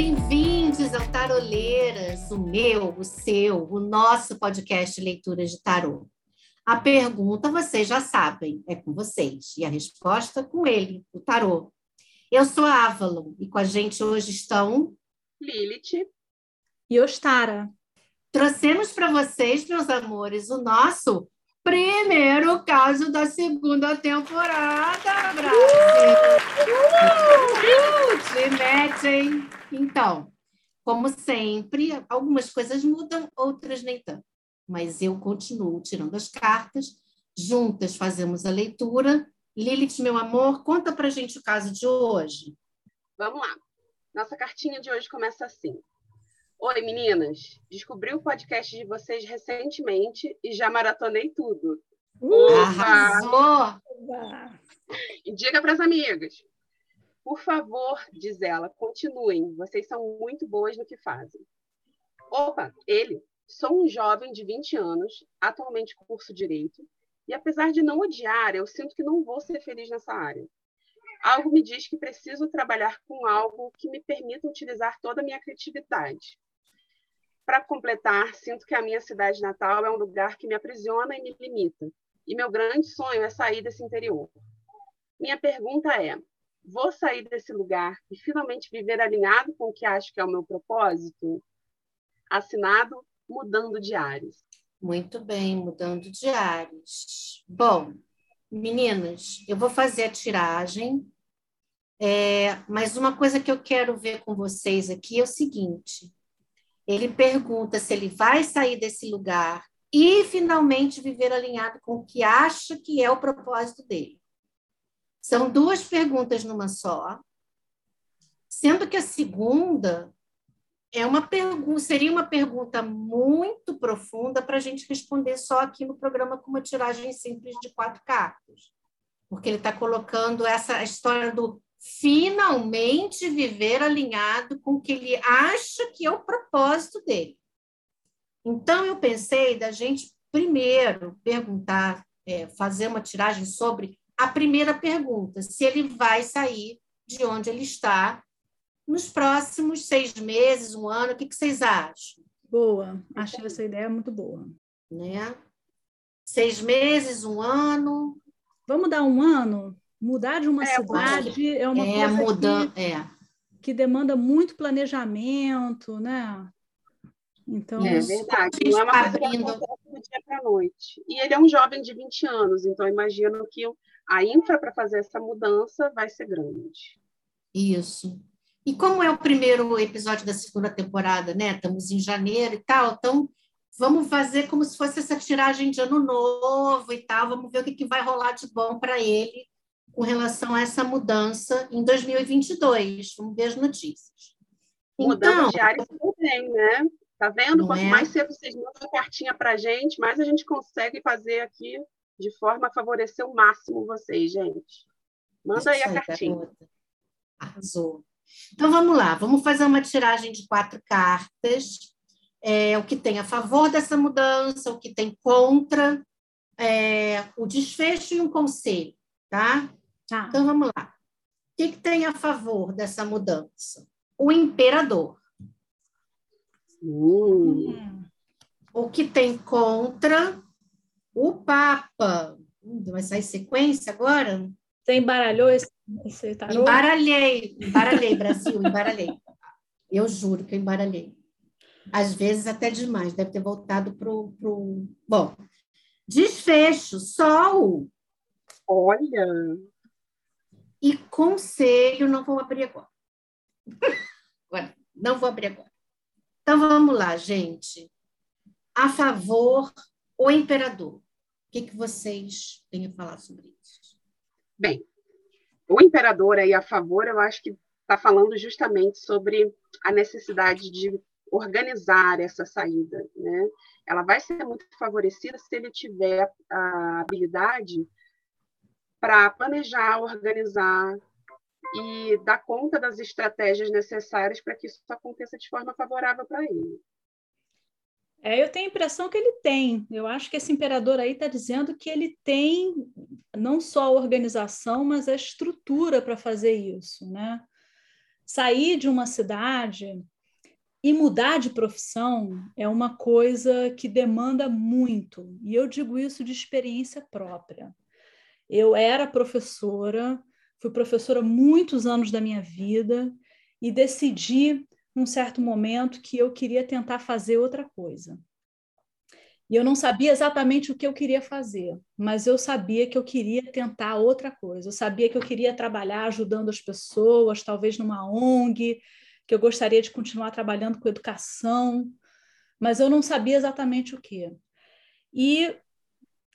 bem-vindos ao Taroleiras, o meu, o seu, o nosso podcast Leituras de Tarô. A pergunta vocês já sabem, é com vocês, e a resposta com ele, o tarô. Eu sou a Avalon, e com a gente hoje estão Lilith e Ostara. Trouxemos para vocês, meus amores, o nosso primeiro caso da segunda temporada, Brasil! Se metem! Então, como sempre, algumas coisas mudam, outras nem tanto. Mas eu continuo tirando as cartas, juntas fazemos a leitura. Lilith, meu amor, conta para gente o caso de hoje. Vamos lá. Nossa cartinha de hoje começa assim. Oi, meninas. Descobri o podcast de vocês recentemente e já maratonei tudo. Uh, arrasou! Diga para as amigas. Por favor, diz ela, continuem. Vocês são muito boas no que fazem. Opa, ele. Sou um jovem de 20 anos, atualmente curso Direito, e apesar de não odiar, eu sinto que não vou ser feliz nessa área. Algo me diz que preciso trabalhar com algo que me permita utilizar toda a minha criatividade. Para completar, sinto que a minha cidade natal é um lugar que me aprisiona e me limita. E meu grande sonho é sair desse interior. Minha pergunta é: vou sair desse lugar e finalmente viver alinhado com o que acho que é o meu propósito? Assinado Mudando de Ares. Muito bem, mudando de ares. Bom, meninas, eu vou fazer a tiragem, é, mas uma coisa que eu quero ver com vocês aqui é o seguinte: ele pergunta se ele vai sair desse lugar e finalmente viver alinhado com o que acha que é o propósito dele. São duas perguntas numa só, sendo que a segunda é uma pergunta, seria uma pergunta muito profunda para a gente responder só aqui no programa com uma tiragem simples de quatro cartas. Porque ele está colocando essa história do finalmente viver alinhado com o que ele acha que é o propósito dele. Então, eu pensei da gente primeiro perguntar, é, fazer uma tiragem sobre a primeira pergunta, se ele vai sair de onde ele está nos próximos seis meses, um ano, o que, que vocês acham? Boa, achei essa ideia muito boa. Né? Seis meses, um ano. Vamos dar um ano? Mudar de uma é, cidade é uma é, coisa muda, que, é. que demanda muito planejamento, né? Então, é verdade, não é uma coisa abrindo... que do dia para a noite. E ele é um jovem de 20 anos, então imagino que a infra para fazer essa mudança vai ser grande. Isso. E como é o primeiro episódio da segunda temporada, né? Estamos em janeiro e tal, então vamos fazer como se fosse essa tiragem de ano novo e tal, vamos ver o que, que vai rolar de bom para ele com relação a essa mudança em 2022. Vamos ver as notícias. Mudança então, de área também, né? Tá vendo? Quanto é? mais cedo vocês mandam a cartinha para a gente, mais a gente consegue fazer aqui de forma a favorecer o máximo vocês, gente. Manda aí a cartinha. Arrasou. Então vamos lá, vamos fazer uma tiragem de quatro cartas. É, o que tem a favor dessa mudança, o que tem contra, é, o desfecho e um conselho, tá? Tá. Então vamos lá. O que, que tem a favor dessa mudança? O imperador. Hum. O que tem contra o Papa. Vai sair sequência agora? Você embaralhou esse, esse tarô? Embaralhei, embaralhei, Brasil, embaralhei. Eu juro que eu embaralhei. Às vezes até demais, deve ter voltado para o. Pro... Bom, desfecho, sol. Olha! E conselho, não vou abrir agora. agora. Não vou abrir agora. Então vamos lá, gente. A favor, o imperador. O que, que vocês têm a falar sobre isso? Bem, o imperador aí a favor, eu acho que está falando justamente sobre a necessidade de organizar essa saída, né? Ela vai ser muito favorecida se ele tiver a habilidade para planejar, organizar e dar conta das estratégias necessárias para que isso aconteça de forma favorável para ele. É, eu tenho a impressão que ele tem. Eu acho que esse imperador aí está dizendo que ele tem não só a organização, mas a estrutura para fazer isso, né? sair de uma cidade e mudar de profissão é uma coisa que demanda muito, e eu digo isso de experiência própria. Eu era professora, fui professora muitos anos da minha vida e decidi, num certo momento, que eu queria tentar fazer outra coisa. E eu não sabia exatamente o que eu queria fazer, mas eu sabia que eu queria tentar outra coisa. Eu sabia que eu queria trabalhar ajudando as pessoas, talvez numa ONG, que eu gostaria de continuar trabalhando com educação, mas eu não sabia exatamente o que. E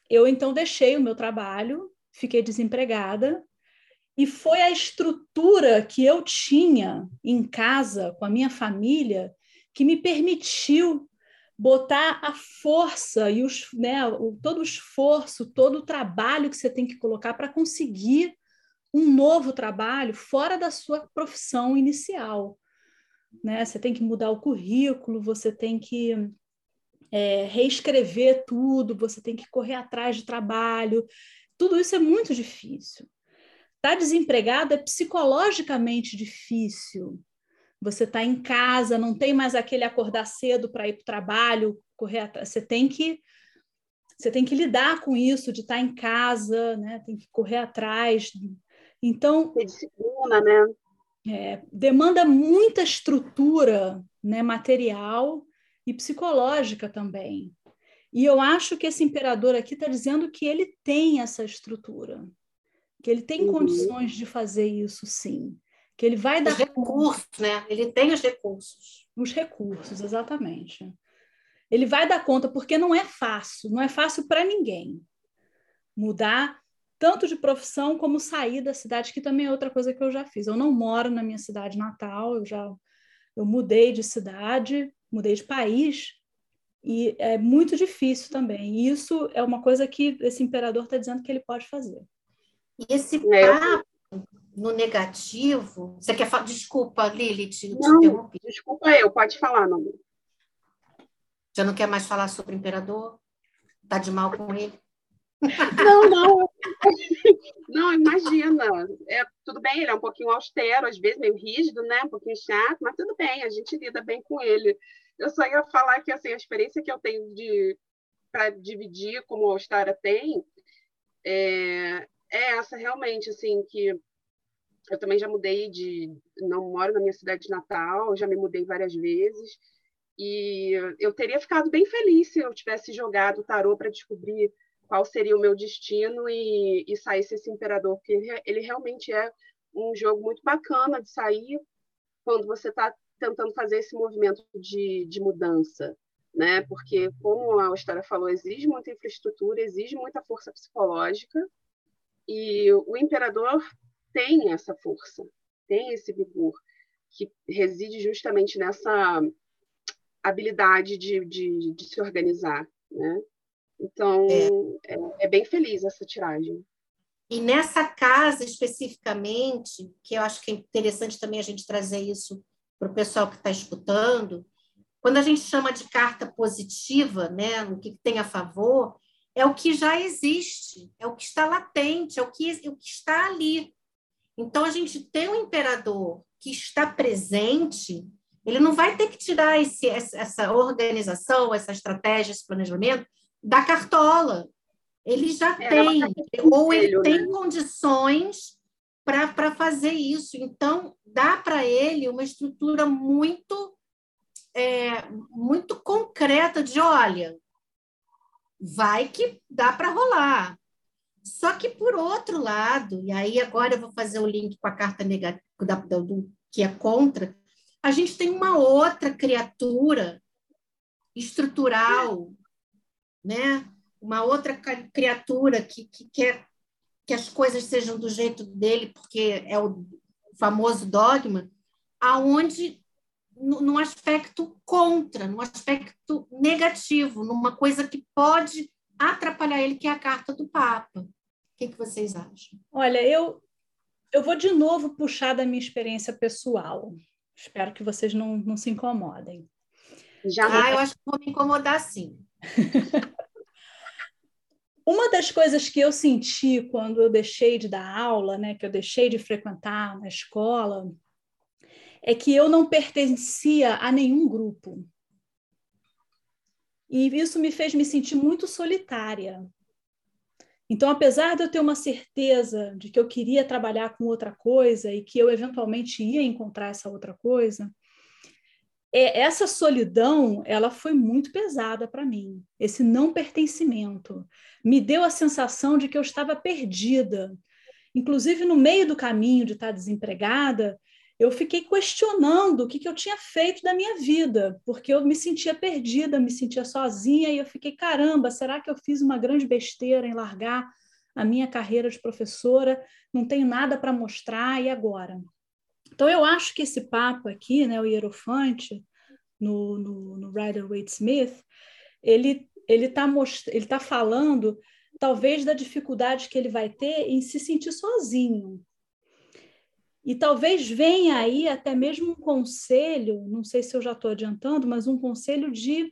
eu então deixei o meu trabalho, fiquei desempregada, e foi a estrutura que eu tinha em casa, com a minha família, que me permitiu botar a força e os, né, o, todo o esforço, todo o trabalho que você tem que colocar para conseguir um novo trabalho fora da sua profissão inicial. Né? Você tem que mudar o currículo, você tem que é, reescrever tudo, você tem que correr atrás de trabalho. Tudo isso é muito difícil. Estar tá desempregado é psicologicamente difícil, você está em casa, não tem mais aquele acordar cedo para ir para o trabalho, correr atrás. Você tem que você tem que lidar com isso de estar tá em casa, né? Tem que correr atrás. Então, tem disciplina, né? É, demanda muita estrutura, né, material e psicológica também. E eu acho que esse imperador aqui está dizendo que ele tem essa estrutura, que ele tem uhum. condições de fazer isso, sim que ele vai dar os recursos, né? Ele tem os recursos. Os recursos, exatamente. Ele vai dar conta porque não é fácil, não é fácil para ninguém mudar tanto de profissão como sair da cidade, que também é outra coisa que eu já fiz. Eu não moro na minha cidade natal, eu já eu mudei de cidade, mudei de país e é muito difícil também. E isso é uma coisa que esse imperador está dizendo que ele pode fazer. E esse é, papo no negativo. Você quer falar? Desculpa, Lilith, te não, interrompi. Desculpa eu, pode falar, não. Já não quer mais falar sobre o imperador? Está de mal com ele? Não, não. Não, imagina. É, tudo bem, ele é um pouquinho austero, às vezes meio rígido, né? Um pouquinho chato, mas tudo bem, a gente lida bem com ele. Eu só ia falar que assim, a experiência que eu tenho de para dividir como a Austara tem é, é essa realmente, assim, que eu também já mudei de. Não moro na minha cidade de natal, já me mudei várias vezes. E eu teria ficado bem feliz se eu tivesse jogado o tarô para descobrir qual seria o meu destino e, e saísse esse imperador, porque ele, ele realmente é um jogo muito bacana de sair quando você está tentando fazer esse movimento de, de mudança, né? Porque, como a história falou, exige muita infraestrutura, exige muita força psicológica, e o imperador tem essa força, tem esse vigor, que reside justamente nessa habilidade de, de, de se organizar, né? Então, é. É, é bem feliz essa tiragem. E nessa casa especificamente, que eu acho que é interessante também a gente trazer isso para o pessoal que está escutando, quando a gente chama de carta positiva, né, o que tem a favor, é o que já existe, é o que está latente, é o que, é o que está ali. Então, a gente tem um imperador que está presente, ele não vai ter que tirar esse, essa organização, essa estratégia, esse planejamento da cartola. Ele já é, tem, ou ele tem né? condições para fazer isso. Então, dá para ele uma estrutura muito, é, muito concreta de, olha, vai que dá para rolar. Só que, por outro lado, e aí agora eu vou fazer o link com a carta negativa, da, do, que é contra, a gente tem uma outra criatura estrutural, né? uma outra criatura que, que quer que as coisas sejam do jeito dele, porque é o famoso dogma, aonde num aspecto contra, num aspecto negativo, numa coisa que pode atrapalhar ele, que é a carta do Papa. O que, que vocês acham? Olha, eu, eu vou de novo puxar da minha experiência pessoal. Espero que vocês não, não se incomodem. Já ah, eu acho que vou me incomodar sim. Uma das coisas que eu senti quando eu deixei de dar aula, né, que eu deixei de frequentar na escola, é que eu não pertencia a nenhum grupo. E isso me fez me sentir muito solitária. Então, apesar de eu ter uma certeza de que eu queria trabalhar com outra coisa e que eu eventualmente ia encontrar essa outra coisa, é, essa solidão ela foi muito pesada para mim. Esse não pertencimento me deu a sensação de que eu estava perdida. Inclusive no meio do caminho de estar desempregada, eu fiquei questionando o que, que eu tinha feito da minha vida, porque eu me sentia perdida, me sentia sozinha, e eu fiquei, caramba, será que eu fiz uma grande besteira em largar a minha carreira de professora? Não tenho nada para mostrar, e agora? Então, eu acho que esse papo aqui, né, o Hierofante, no, no, no Rider Waite Smith, ele ele está ele tá falando talvez da dificuldade que ele vai ter em se sentir sozinho, e talvez venha aí até mesmo um conselho, não sei se eu já estou adiantando, mas um conselho de,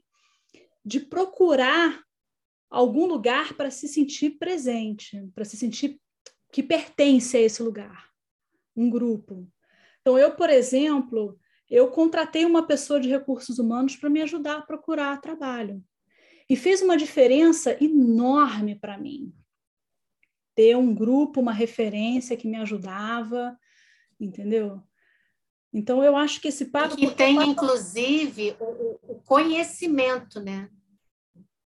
de procurar algum lugar para se sentir presente, para se sentir que pertence a esse lugar, um grupo. Então, eu, por exemplo, eu contratei uma pessoa de recursos humanos para me ajudar a procurar trabalho. E fez uma diferença enorme para mim. Ter um grupo, uma referência que me ajudava, entendeu? Então, eu acho que esse papo. que tem, inclusive, o, o, conhecimento, né?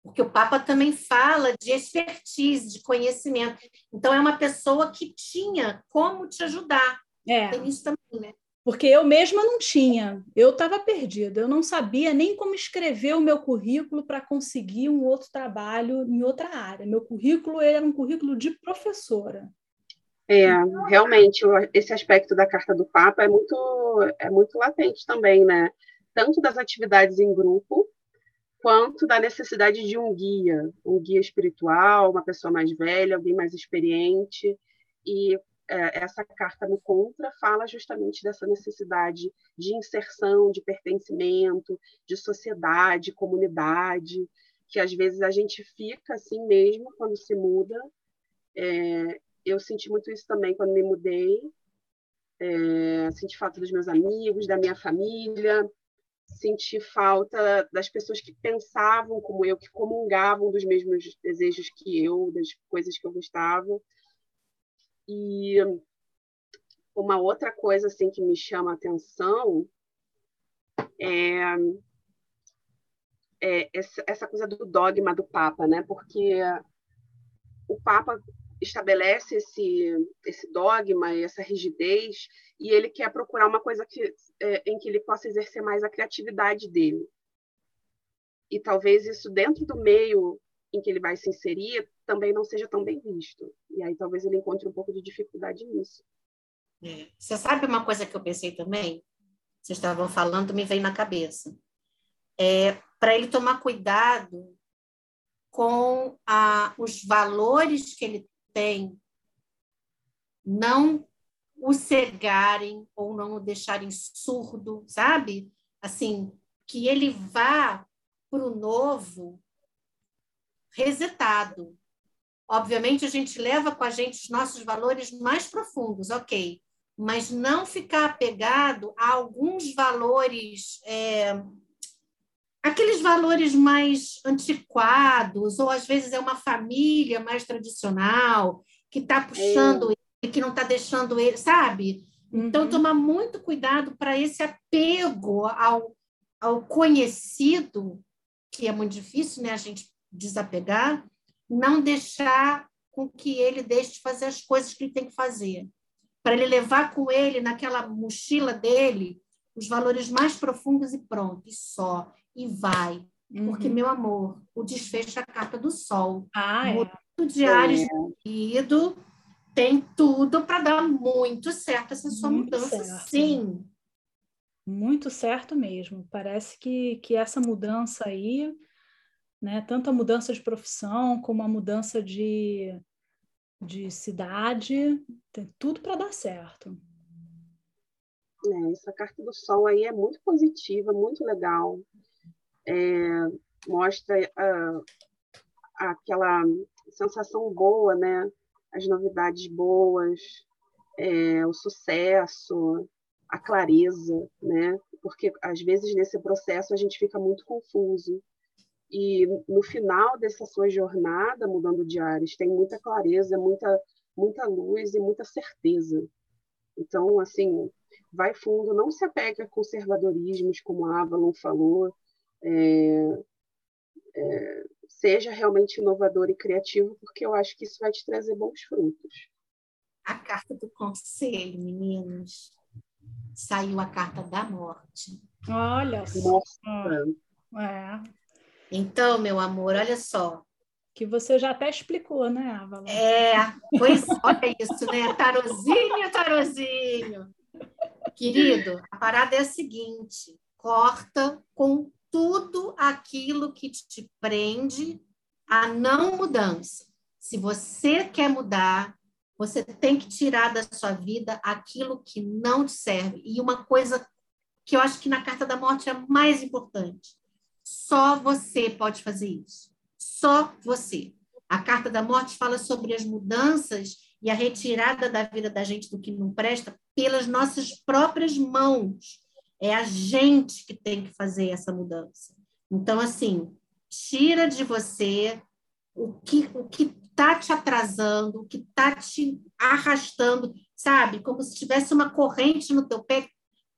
Porque o Papa também fala de expertise, de conhecimento. Então, é uma pessoa que tinha como te ajudar. É. Tem isso também, né? Porque eu mesma não tinha, eu estava perdida, eu não sabia nem como escrever o meu currículo para conseguir um outro trabalho em outra área. Meu currículo era um currículo de professora. É, realmente, esse aspecto da carta do Papa é muito, é muito latente também, né? Tanto das atividades em grupo, quanto da necessidade de um guia, um guia espiritual, uma pessoa mais velha, alguém mais experiente. E é, essa carta no Contra fala justamente dessa necessidade de inserção, de pertencimento, de sociedade, comunidade, que às vezes a gente fica assim mesmo quando se muda. É, eu senti muito isso também quando me mudei. É, senti falta dos meus amigos, da minha família, senti falta das pessoas que pensavam como eu, que comungavam dos mesmos desejos que eu, das coisas que eu gostava. E uma outra coisa assim que me chama a atenção é, é essa, coisa do dogma do Papa, né? Porque o Papa estabelece esse, esse dogma e essa rigidez e ele quer procurar uma coisa que, é, em que ele possa exercer mais a criatividade dele. E talvez isso dentro do meio em que ele vai se inserir também não seja tão bem visto. E aí talvez ele encontre um pouco de dificuldade nisso. É. Você sabe uma coisa que eu pensei também? Vocês estavam falando, me veio na cabeça. É, Para ele tomar cuidado com a, os valores que ele tem não o cegarem ou não o deixarem surdo, sabe? Assim, que ele vá para o novo resetado. Obviamente, a gente leva com a gente os nossos valores mais profundos, ok, mas não ficar apegado a alguns valores é, aqueles valores mais antiquados, ou às vezes é uma família mais tradicional que está puxando é. ele, que não está deixando ele, sabe? Então, uhum. tomar muito cuidado para esse apego ao, ao conhecido, que é muito difícil né, a gente desapegar, não deixar com que ele deixe de fazer as coisas que ele tem que fazer. Para ele levar com ele, naquela mochila dele, os valores mais profundos e pronto, e só e vai. Uhum. Porque, meu amor, o desfecho é a carta do sol. Ah, é. Muito diário é. tem tudo para dar muito certo essa sua muito mudança, certo. sim. Muito certo mesmo. Parece que, que essa mudança aí, né, tanto a mudança de profissão como a mudança de, de cidade, tem tudo para dar certo. É, essa carta do sol aí é muito positiva, muito legal é, mostra uh, aquela sensação boa, né? As novidades boas, é, o sucesso, a clareza, né? Porque às vezes nesse processo a gente fica muito confuso. E no final dessa sua jornada mudando de áreas, tem muita clareza, muita muita luz e muita certeza. Então, assim, vai fundo, não se apegue a conservadorismos, como a Avalon falou, é, é, seja realmente inovador e criativo, porque eu acho que isso vai te trazer bons frutos. A carta do conselho, meninos saiu a carta da morte. Olha só. É. Então, meu amor, olha só. Que você já até explicou, né, Avalon? É, pois olha isso, né? Tarozinho, tarozinho. Querido, a parada é a seguinte: corta com tudo aquilo que te prende à não mudança. Se você quer mudar, você tem que tirar da sua vida aquilo que não te serve. E uma coisa que eu acho que na carta da morte é mais importante: só você pode fazer isso. Só você. A carta da morte fala sobre as mudanças e a retirada da vida da gente do que não presta pelas nossas próprias mãos. É a gente que tem que fazer essa mudança. Então, assim, tira de você o que o que está te atrasando, o que está te arrastando, sabe? Como se tivesse uma corrente no teu pé.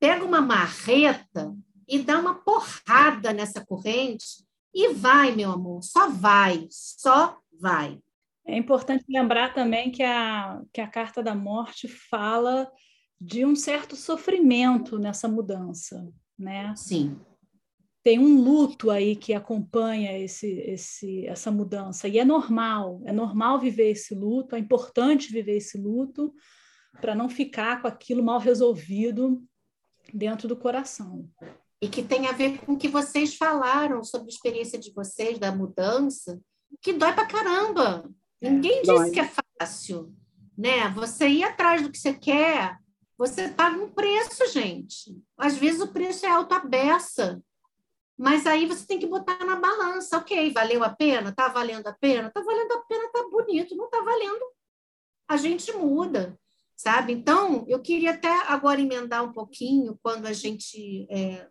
Pega uma marreta e dá uma porrada nessa corrente e vai, meu amor, só vai, só vai. É importante lembrar também que a, que a carta da morte fala de um certo sofrimento nessa mudança, né? Sim tem um luto aí que acompanha esse, esse, essa mudança. E é normal, é normal viver esse luto, é importante viver esse luto para não ficar com aquilo mal resolvido dentro do coração. E que tem a ver com o que vocês falaram sobre a experiência de vocês da mudança, que dói para caramba. É, Ninguém dói. disse que é fácil, né? Você ir atrás do que você quer, você paga um preço, gente. Às vezes o preço é alto a beça mas aí você tem que botar na balança, ok, valeu a pena? Tá valendo a pena? Tá valendo a pena, tá bonito, não tá valendo. A gente muda, sabe? Então, eu queria até agora emendar um pouquinho quando a gente. É,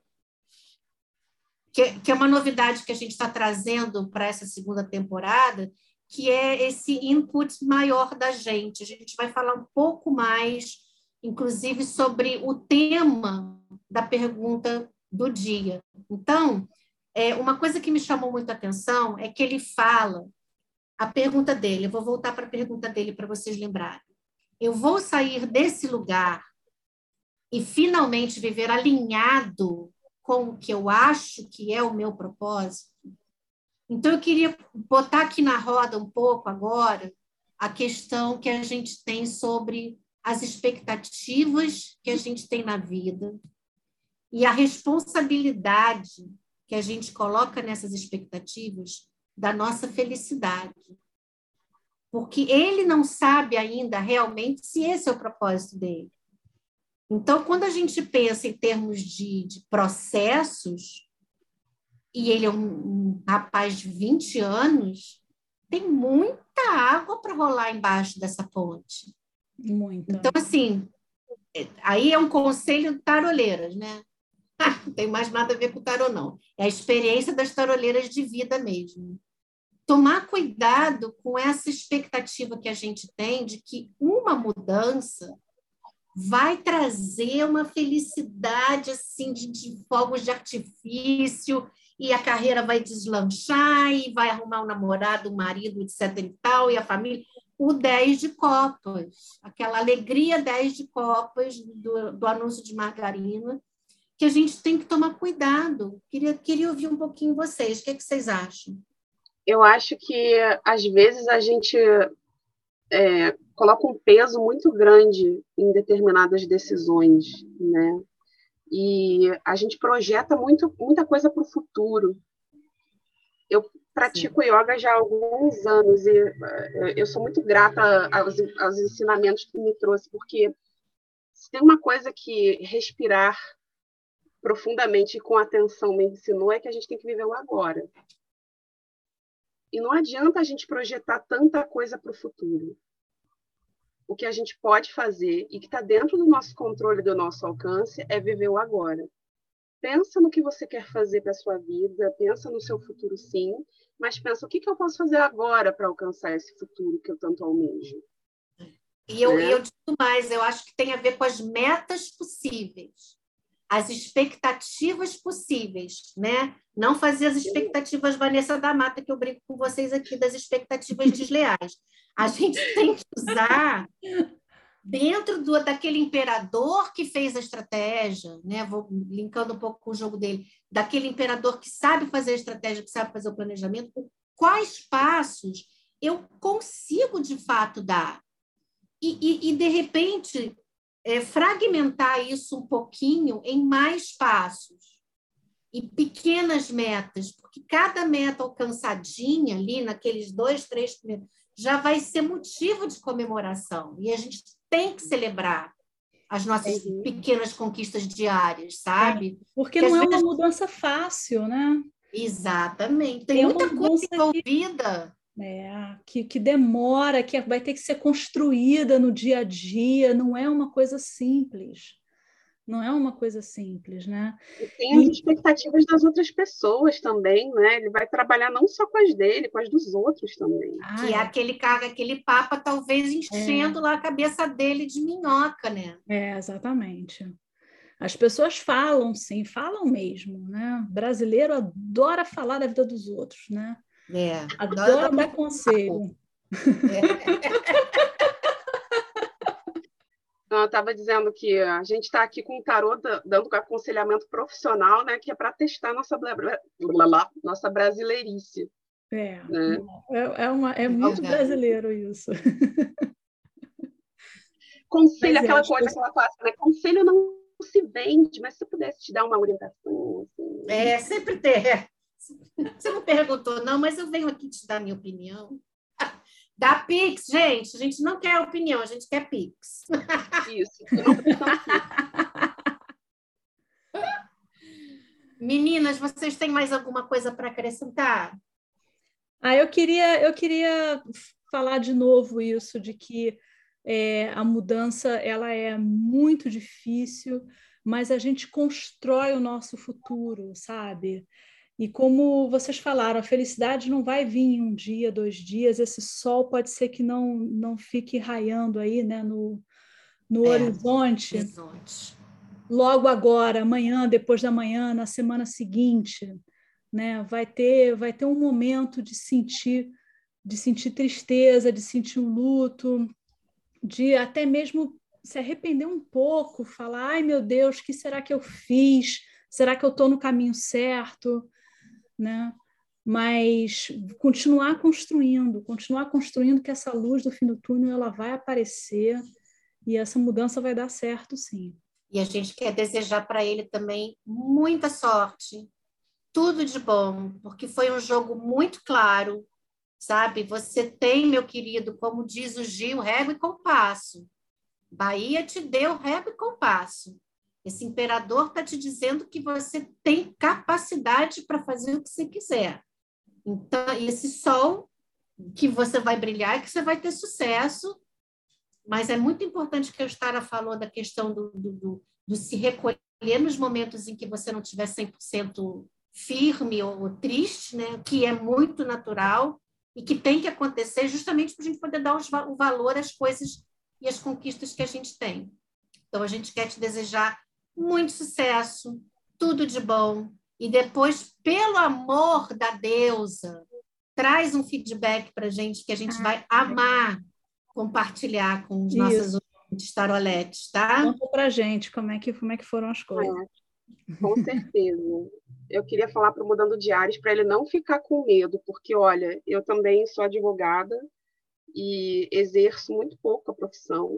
que, que é uma novidade que a gente está trazendo para essa segunda temporada, que é esse input maior da gente. A gente vai falar um pouco mais, inclusive, sobre o tema da pergunta do dia. Então, é, uma coisa que me chamou muito a atenção é que ele fala, a pergunta dele, eu vou voltar para a pergunta dele para vocês lembrarem. Eu vou sair desse lugar e finalmente viver alinhado com o que eu acho que é o meu propósito. Então, eu queria botar aqui na roda um pouco agora a questão que a gente tem sobre as expectativas que a gente tem na vida, e a responsabilidade que a gente coloca nessas expectativas da nossa felicidade. Porque ele não sabe ainda realmente se esse é o propósito dele. Então, quando a gente pensa em termos de, de processos, e ele é um, um rapaz de 20 anos, tem muita água para rolar embaixo dessa ponte. Muito. Então, assim, é, aí é um conselho taroleiras, né? não tem mais nada a ver com tarô, não. É a experiência das taroleiras de vida mesmo. Tomar cuidado com essa expectativa que a gente tem de que uma mudança vai trazer uma felicidade assim de, de fogos de artifício e a carreira vai deslanchar e vai arrumar um namorado, um marido, etc e tal, e a família. O 10 de copas, aquela alegria 10 de copas do, do anúncio de margarina, que a gente tem que tomar cuidado. Queria, queria ouvir um pouquinho vocês. O que, é que vocês acham? Eu acho que, às vezes, a gente é, coloca um peso muito grande em determinadas decisões, né? E a gente projeta muito, muita coisa para o futuro. Eu pratico Sim. yoga já há alguns anos e é, eu sou muito grata aos, aos ensinamentos que me trouxe, porque se tem uma coisa que respirar profundamente e com atenção me ensinou é que a gente tem que viver o agora. E não adianta a gente projetar tanta coisa para o futuro. o que a gente pode fazer e que está dentro do nosso controle, do nosso alcance, é viver o agora. Pensa no que você quer fazer para sua vida, pensa no seu futuro sim, mas pensa o que, que eu posso fazer agora para alcançar esse futuro que eu tanto almejo. E eu, né? eu digo mais, eu acho que tem a ver com as metas possíveis, as expectativas possíveis, né? Não fazer as expectativas Vanessa da Mata, que eu brinco com vocês aqui, das expectativas desleais. A gente tem que usar dentro do, daquele imperador que fez a estratégia, né? Vou linkando um pouco com o jogo dele, daquele imperador que sabe fazer a estratégia, que sabe fazer o planejamento, quais passos eu consigo de fato dar e, e, e de repente é, fragmentar isso um pouquinho em mais passos e pequenas metas, porque cada meta alcançadinha ali naqueles dois, três já vai ser motivo de comemoração e a gente tem que celebrar as nossas uhum. pequenas conquistas diárias, sabe? É, porque, porque não é vezes... uma mudança fácil, né? Exatamente. Tem, muita coisa envolvida. É, que, que demora, que vai ter que ser construída no dia a dia, não é uma coisa simples. Não é uma coisa simples, né? E tem as expectativas das outras pessoas também, né? Ele vai trabalhar não só com as dele, com as dos outros também. Ah, que é aquele cara, aquele papa, talvez enchendo é. lá a cabeça dele de minhoca, né? É, exatamente. As pessoas falam, sim, falam mesmo, né? O brasileiro adora falar da vida dos outros, né? É. Adora dar conselho. É. Então, eu estava dizendo que a gente está aqui com o tarô dando aconselhamento profissional, né, que é para testar nossa, blá, blá, nossa brasileirice. É, né? é, é, uma, é muito brasileiro isso. Conselho, mas aquela coisa, aquela clássica, né? Conselho não se vende, mas se eu pudesse te dar uma orientação. Assim... É, sempre ter. Você não perguntou, não, mas eu venho aqui te dar minha opinião. Dá Pix, gente. A gente não quer opinião, a gente quer Pix. Isso. Meninas, vocês têm mais alguma coisa para acrescentar? Ah, eu queria, eu queria falar de novo isso de que é, a mudança ela é muito difícil, mas a gente constrói o nosso futuro, sabe? E como vocês falaram, a felicidade não vai vir em um dia, dois dias, esse sol pode ser que não, não fique raiando aí né, no, no é, horizonte. horizonte. Logo agora, amanhã, depois da manhã, na semana seguinte, né, vai ter vai ter um momento de sentir de sentir tristeza, de sentir um luto, de até mesmo se arrepender um pouco, falar, ai meu Deus, o que será que eu fiz? Será que eu estou no caminho certo? Né? Mas continuar construindo, continuar construindo que essa luz do fim do túnel ela vai aparecer e essa mudança vai dar certo, sim. E a gente quer desejar para ele também muita sorte, tudo de bom, porque foi um jogo muito claro, sabe? Você tem, meu querido, como diz o Gil, régua e compasso. Bahia te deu régua e compasso. Esse imperador está te dizendo que você tem capacidade para fazer o que você quiser. Então, esse sol que você vai brilhar, que você vai ter sucesso, mas é muito importante que a Estara falou da questão do, do, do, do, se recolher nos momentos em que você não estiver 100% firme ou triste, né? que é muito natural e que tem que acontecer justamente para a gente poder dar os, o valor às coisas e às conquistas que a gente tem. Então, a gente quer te desejar muito sucesso, tudo de bom. E depois, pelo amor da deusa, traz um feedback para a gente que a gente vai amar compartilhar com os Isso. nossos ouvintes taroletes, tá? Conta para a gente como é, que, como é que foram as coisas. É, com certeza. Eu queria falar para o Mudando Diários para ele não ficar com medo, porque, olha, eu também sou advogada e exerço muito pouco a profissão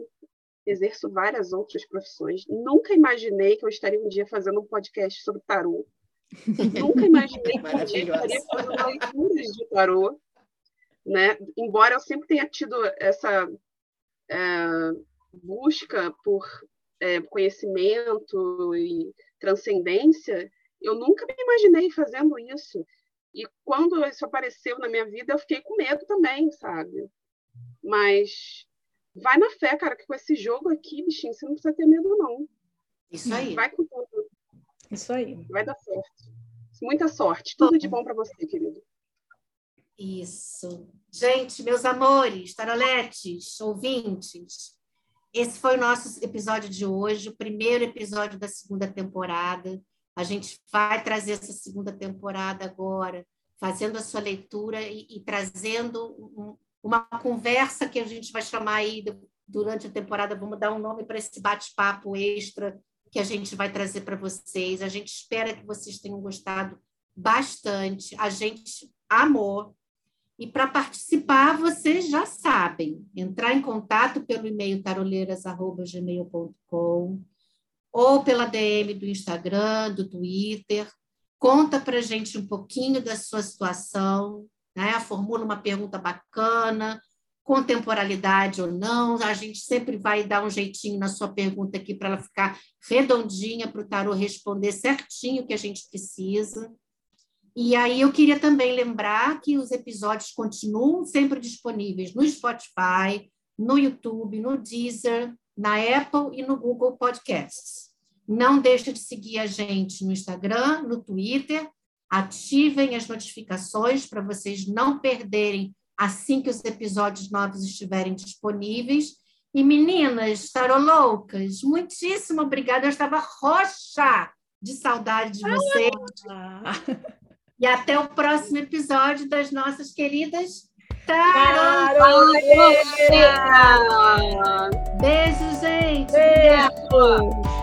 exerço várias outras profissões. Nunca imaginei que eu estaria um dia fazendo um podcast sobre tarô. Nunca imaginei que dia estaria fazendo leituras de tarô. Né? Embora eu sempre tenha tido essa é, busca por é, conhecimento e transcendência, eu nunca me imaginei fazendo isso. E quando isso apareceu na minha vida, eu fiquei com medo também, sabe? Mas vai na fé, cara, que com esse jogo aqui, bichinho, você não precisa ter medo, não. Isso aí. Vai com tudo. Isso aí. Vai dar certo. Muita sorte. Tudo de bom para você, querido. Isso. Gente, meus amores, taroletes, ouvintes, esse foi o nosso episódio de hoje, o primeiro episódio da segunda temporada. A gente vai trazer essa segunda temporada agora, fazendo a sua leitura e, e trazendo um, uma conversa que a gente vai chamar aí durante a temporada, vamos dar um nome para esse bate-papo extra que a gente vai trazer para vocês. A gente espera que vocês tenham gostado bastante. A gente amou. E para participar, vocês já sabem, entrar em contato pelo e-mail taroleiras.gmail.com ou pela DM do Instagram, do Twitter. Conta para gente um pouquinho da sua situação, né? formula uma pergunta bacana, com temporalidade ou não. A gente sempre vai dar um jeitinho na sua pergunta aqui para ela ficar redondinha para o tarô responder certinho o que a gente precisa. E aí eu queria também lembrar que os episódios continuam sempre disponíveis no Spotify, no YouTube, no Deezer, na Apple e no Google Podcasts. Não deixe de seguir a gente no Instagram, no Twitter, ativem as notificações para vocês não perderem assim que os episódios novos estiverem disponíveis. E meninas, loucas, muitíssimo obrigada. Eu estava roxa de saudade de vocês. Ah. E até o próximo episódio das nossas queridas Taroleiras. Beijo, gente. Beijo.